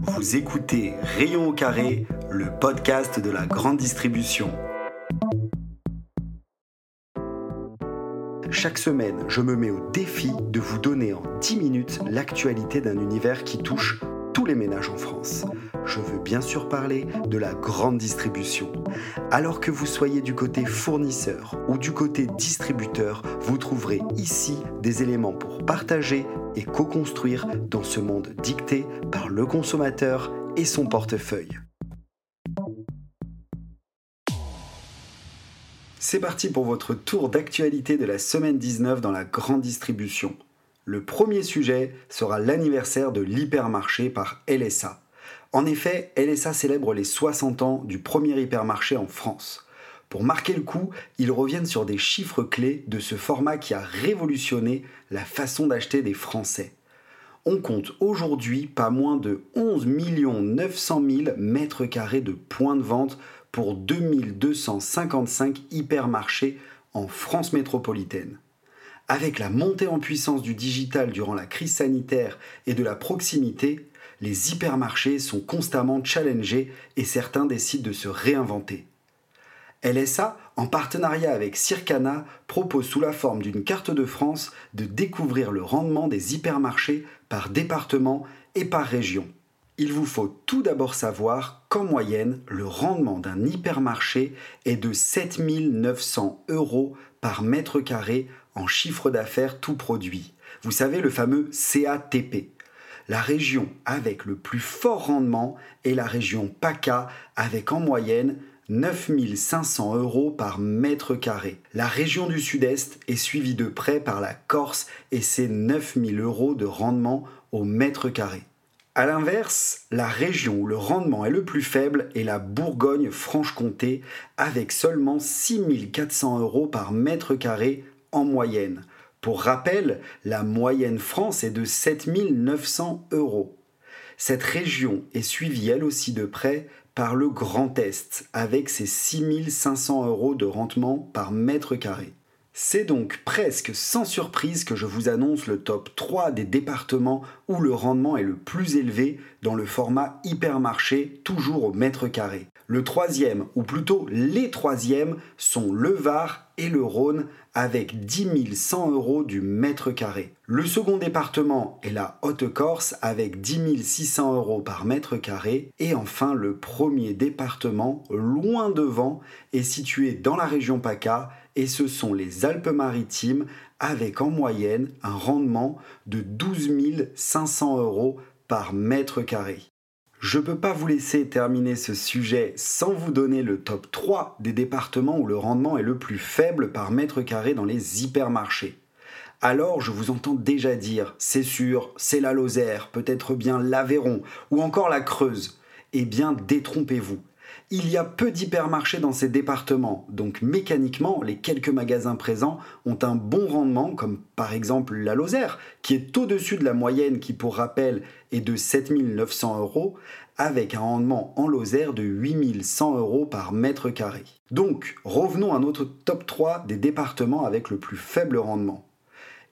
Vous écoutez Rayon au carré, le podcast de la grande distribution. Chaque semaine, je me mets au défi de vous donner en 10 minutes l'actualité d'un univers qui touche tous les ménages en France. Je veux bien sûr parler de la grande distribution. Alors que vous soyez du côté fournisseur ou du côté distributeur, vous trouverez ici des éléments pour partager et co-construire dans ce monde dicté par le consommateur et son portefeuille. C'est parti pour votre tour d'actualité de la semaine 19 dans la grande distribution. Le premier sujet sera l'anniversaire de l'hypermarché par LSA. En effet, LSA célèbre les 60 ans du premier hypermarché en France. Pour marquer le coup, ils reviennent sur des chiffres clés de ce format qui a révolutionné la façon d'acheter des Français. On compte aujourd'hui pas moins de 11 900 000 mètres carrés de points de vente pour 2255 hypermarchés en France métropolitaine. Avec la montée en puissance du digital durant la crise sanitaire et de la proximité, les hypermarchés sont constamment challengés et certains décident de se réinventer. LSA, en partenariat avec Circana, propose sous la forme d'une carte de France de découvrir le rendement des hypermarchés par département et par région. Il vous faut tout d'abord savoir qu'en moyenne, le rendement d'un hypermarché est de 7900 euros par mètre carré en chiffre d'affaires tout produit. Vous savez, le fameux CATP. La région avec le plus fort rendement est la région PACA avec en moyenne 9500 euros par mètre carré. La région du Sud-Est est suivie de près par la Corse et ses 9000 euros de rendement au mètre carré. A l'inverse, la région où le rendement est le plus faible est la Bourgogne-Franche-Comté avec seulement 6400 euros par mètre carré en moyenne. Pour rappel, la moyenne France est de 7900 euros. Cette région est suivie elle aussi de près par le Grand Est, avec ses 6500 euros de rendement par mètre carré. C'est donc presque sans surprise que je vous annonce le top 3 des départements où le rendement est le plus élevé dans le format hypermarché, toujours au mètre carré. Le troisième, ou plutôt les troisièmes, sont le Var et le Rhône avec 10 100 euros du mètre carré. Le second département est la Haute-Corse avec 10 600 euros par mètre carré. Et enfin, le premier département, loin devant, est situé dans la région PACA et ce sont les Alpes-Maritimes avec en moyenne un rendement de 12 500 euros par mètre carré. Je ne peux pas vous laisser terminer ce sujet sans vous donner le top 3 des départements où le rendement est le plus faible par mètre carré dans les hypermarchés. Alors je vous entends déjà dire, c'est sûr, c'est la Lozère, peut-être bien l'Aveyron ou encore la Creuse. Eh bien détrompez-vous. Il y a peu d'hypermarchés dans ces départements, donc mécaniquement, les quelques magasins présents ont un bon rendement, comme par exemple la Lozère, qui est au-dessus de la moyenne qui, pour rappel, est de 7900 euros, avec un rendement en Lozère de 8100 euros par mètre carré. Donc, revenons à notre top 3 des départements avec le plus faible rendement.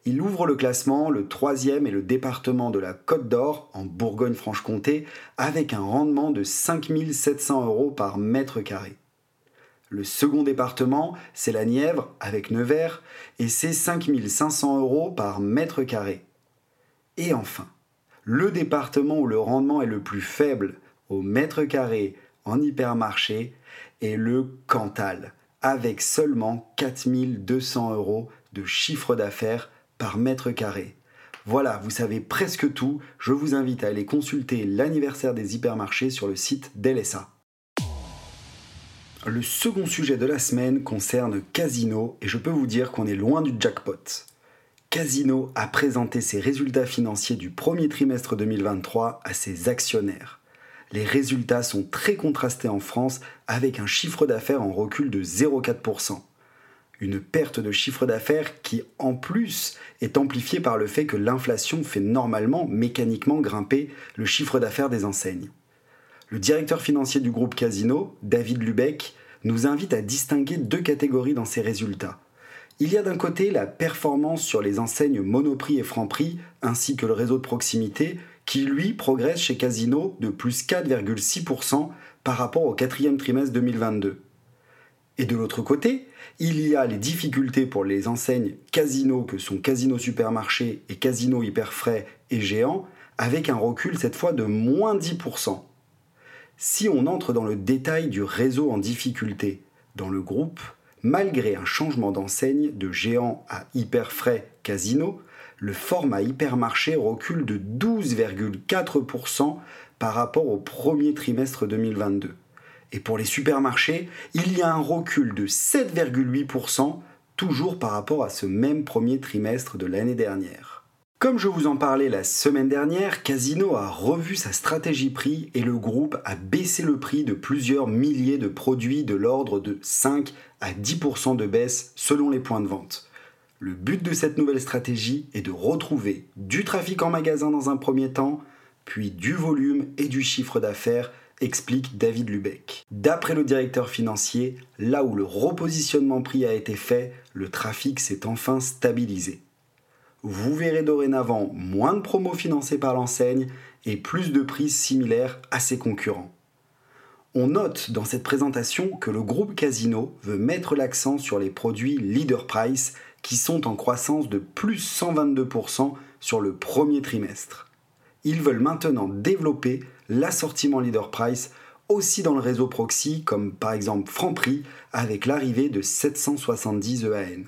Il ouvre le classement, le troisième est le département de la Côte d'Or, en Bourgogne-Franche-Comté, avec un rendement de 5700 euros par mètre carré. Le second département, c'est la Nièvre, avec Nevers, et c'est 5500 euros par mètre carré. Et enfin, le département où le rendement est le plus faible au mètre carré en hypermarché est le Cantal, avec seulement 4200 euros de chiffre d'affaires par mètre carré. Voilà, vous savez presque tout. Je vous invite à aller consulter l'anniversaire des hypermarchés sur le site d'LSA. Le second sujet de la semaine concerne Casino et je peux vous dire qu'on est loin du jackpot. Casino a présenté ses résultats financiers du premier trimestre 2023 à ses actionnaires. Les résultats sont très contrastés en France avec un chiffre d'affaires en recul de 0,4% une perte de chiffre d'affaires qui en plus est amplifiée par le fait que l'inflation fait normalement mécaniquement grimper le chiffre d'affaires des enseignes. Le directeur financier du groupe Casino, David Lubeck, nous invite à distinguer deux catégories dans ses résultats. Il y a d'un côté la performance sur les enseignes Monoprix et Franprix, ainsi que le réseau de proximité, qui lui progresse chez Casino de plus 4,6% par rapport au quatrième trimestre 2022. Et de l'autre côté, il y a les difficultés pour les enseignes Casino que sont Casino Supermarché et Casino Hyperfrais et Géant, avec un recul cette fois de moins 10%. Si on entre dans le détail du réseau en difficulté dans le groupe, malgré un changement d'enseigne de géant à hyperfrais casino, le format hypermarché recule de 12,4% par rapport au premier trimestre 2022. Et pour les supermarchés, il y a un recul de 7,8%, toujours par rapport à ce même premier trimestre de l'année dernière. Comme je vous en parlais la semaine dernière, Casino a revu sa stratégie prix et le groupe a baissé le prix de plusieurs milliers de produits de l'ordre de 5 à 10% de baisse selon les points de vente. Le but de cette nouvelle stratégie est de retrouver du trafic en magasin dans un premier temps, puis du volume et du chiffre d'affaires, explique David Lubeck. D'après le directeur financier, là où le repositionnement prix a été fait, le trafic s'est enfin stabilisé. Vous verrez dorénavant moins de promos financés par l'enseigne et plus de prix similaires à ses concurrents. On note dans cette présentation que le groupe Casino veut mettre l'accent sur les produits Leader Price qui sont en croissance de plus 122% sur le premier trimestre. Ils veulent maintenant développer l'assortiment Leader Price aussi dans le réseau proxy comme par exemple Franprix avec l'arrivée de 770 EAN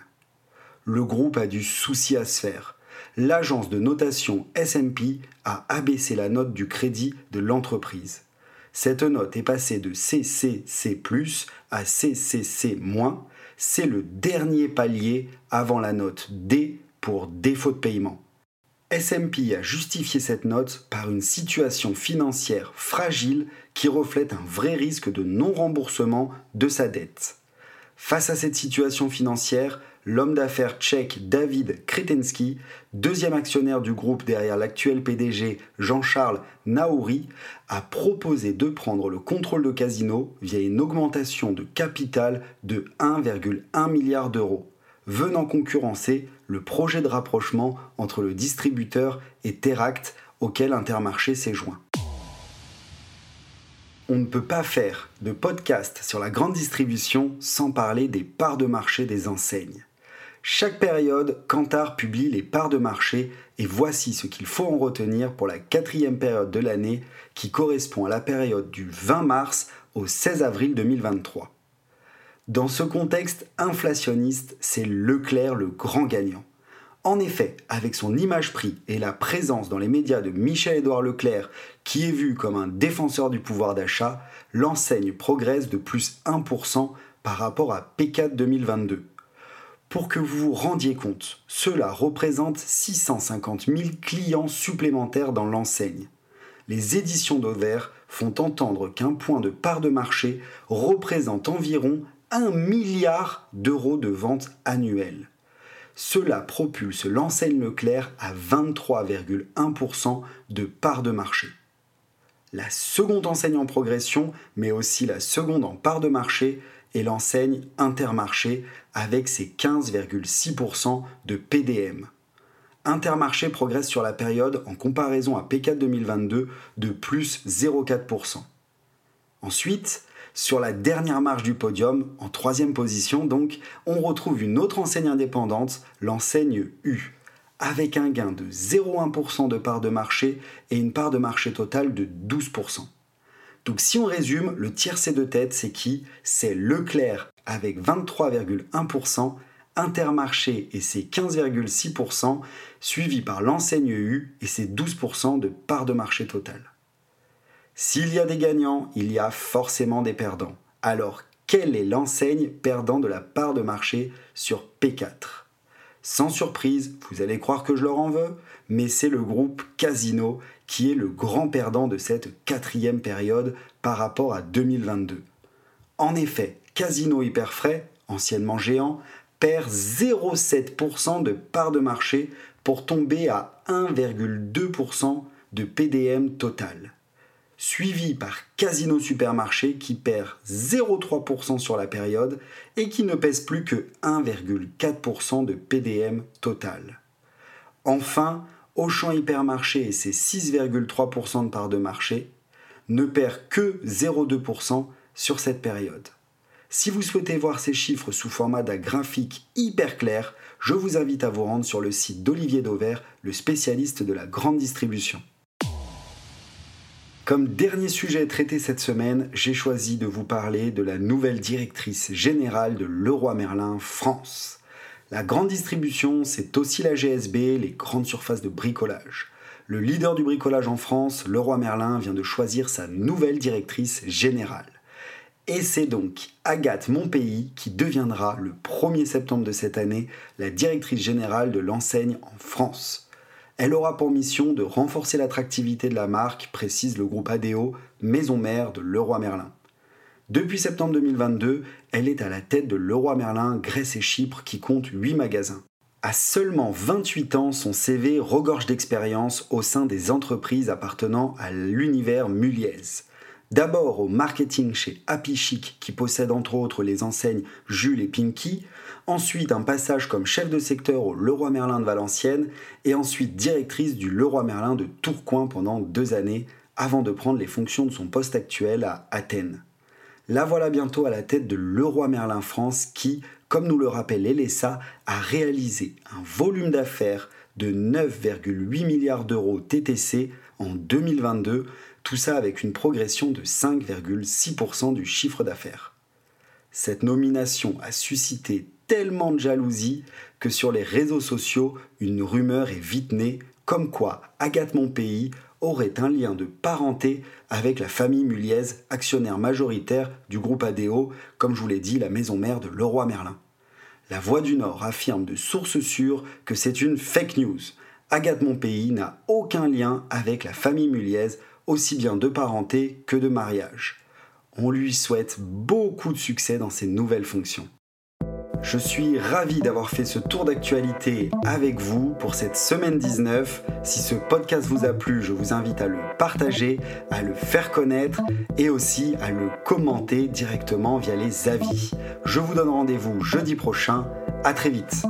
le groupe a du souci à se faire. L'agence de notation SP a abaissé la note du crédit de l'entreprise. Cette note est passée de CCC à CCC-. C'est le dernier palier avant la note D pour défaut de paiement. SMP a justifié cette note par une situation financière fragile qui reflète un vrai risque de non-remboursement de sa dette. Face à cette situation financière, l'homme d'affaires tchèque David Kretensky, deuxième actionnaire du groupe derrière l'actuel PDG Jean-Charles Naouri, a proposé de prendre le contrôle de Casino via une augmentation de capital de 1,1 milliard d'euros, venant concurrencer le projet de rapprochement entre le distributeur et Teract auquel Intermarché s'est joint on ne peut pas faire de podcast sur la grande distribution sans parler des parts de marché des enseignes. Chaque période, Kantar publie les parts de marché et voici ce qu'il faut en retenir pour la quatrième période de l'année qui correspond à la période du 20 mars au 16 avril 2023. Dans ce contexte inflationniste, c'est Leclerc le grand gagnant. En effet, avec son image prix et la présence dans les médias de Michel-Édouard Leclerc, qui est vu comme un défenseur du pouvoir d'achat, l'enseigne progresse de plus 1% par rapport à P4 2022. Pour que vous vous rendiez compte, cela représente 650 000 clients supplémentaires dans l'enseigne. Les éditions d'Auvert font entendre qu'un point de part de marché représente environ 1 milliard d'euros de ventes annuelles. Cela propulse l'enseigne Leclerc à 23,1% de part de marché. La seconde enseigne en progression, mais aussi la seconde en part de marché, et l'enseigne Intermarché avec ses 15,6% de PDM. Intermarché progresse sur la période en comparaison à P4 2022 de plus 0,4%. Ensuite, sur la dernière marche du podium, en troisième position donc, on retrouve une autre enseigne indépendante, l'enseigne U, avec un gain de 0,1% de part de marché et une part de marché totale de 12%. Donc si on résume, le tiercé de tête, c'est qui? C'est Leclerc avec 23,1%, Intermarché et ses 15,6%, suivi par l'enseigne U et ses 12% de part de marché total. S'il y a des gagnants, il y a forcément des perdants. Alors, quelle est l'enseigne perdant de la part de marché sur P4 Sans surprise, vous allez croire que je leur en veux, mais c'est le groupe Casino qui est le grand perdant de cette quatrième période par rapport à 2022. En effet, Casino Hyperfrais, anciennement géant, perd 0,7% de part de marché pour tomber à 1,2% de PDM total. Suivi par Casino Supermarché qui perd 0,3% sur la période et qui ne pèse plus que 1,4% de PDM total. Enfin, Auchan Hypermarché et ses 6,3% de part de marché ne perd que 0,2% sur cette période. Si vous souhaitez voir ces chiffres sous format d'un graphique hyper clair, je vous invite à vous rendre sur le site d'Olivier Dauvert, le spécialiste de la grande distribution. Comme dernier sujet traité cette semaine, j'ai choisi de vous parler de la nouvelle directrice générale de Leroy Merlin France. La grande distribution, c'est aussi la GSB, les grandes surfaces de bricolage. Le leader du bricolage en France, Leroy Merlin, vient de choisir sa nouvelle directrice générale. Et c'est donc Agathe Monpays qui deviendra le 1er septembre de cette année la directrice générale de l'enseigne en France. Elle aura pour mission de renforcer l'attractivité de la marque, précise le groupe ADO, maison mère de Leroy Merlin. Depuis septembre 2022, elle est à la tête de Leroy Merlin Grèce et Chypre qui compte 8 magasins. À seulement 28 ans, son CV regorge d'expérience au sein des entreprises appartenant à l'univers Muliez. D'abord au marketing chez Happy Chic qui possède entre autres les enseignes Jules et Pinky, ensuite un passage comme chef de secteur au Leroy Merlin de Valenciennes et ensuite directrice du Leroy Merlin de Tourcoing pendant deux années avant de prendre les fonctions de son poste actuel à Athènes. La voilà bientôt à la tête de Leroy Merlin France qui, comme nous le rappelle LSA, a réalisé un volume d'affaires de 9,8 milliards d'euros TTC en 2022, tout ça avec une progression de 5,6% du chiffre d'affaires. Cette nomination a suscité tellement de jalousie que sur les réseaux sociaux, une rumeur est vite née comme quoi Agathe Monpays aurait un lien de parenté avec la famille Muliez, actionnaire majoritaire du groupe ADO, comme je vous l'ai dit, la maison mère de Leroy Merlin. La Voix du Nord affirme de sources sûres que c'est une fake news. Agathe Monpays n'a aucun lien avec la famille Muliez, aussi bien de parenté que de mariage. On lui souhaite beaucoup de succès dans ses nouvelles fonctions. Je suis ravi d'avoir fait ce tour d'actualité avec vous pour cette semaine 19. Si ce podcast vous a plu, je vous invite à le partager, à le faire connaître et aussi à le commenter directement via les avis. Je vous donne rendez-vous jeudi prochain. À très vite.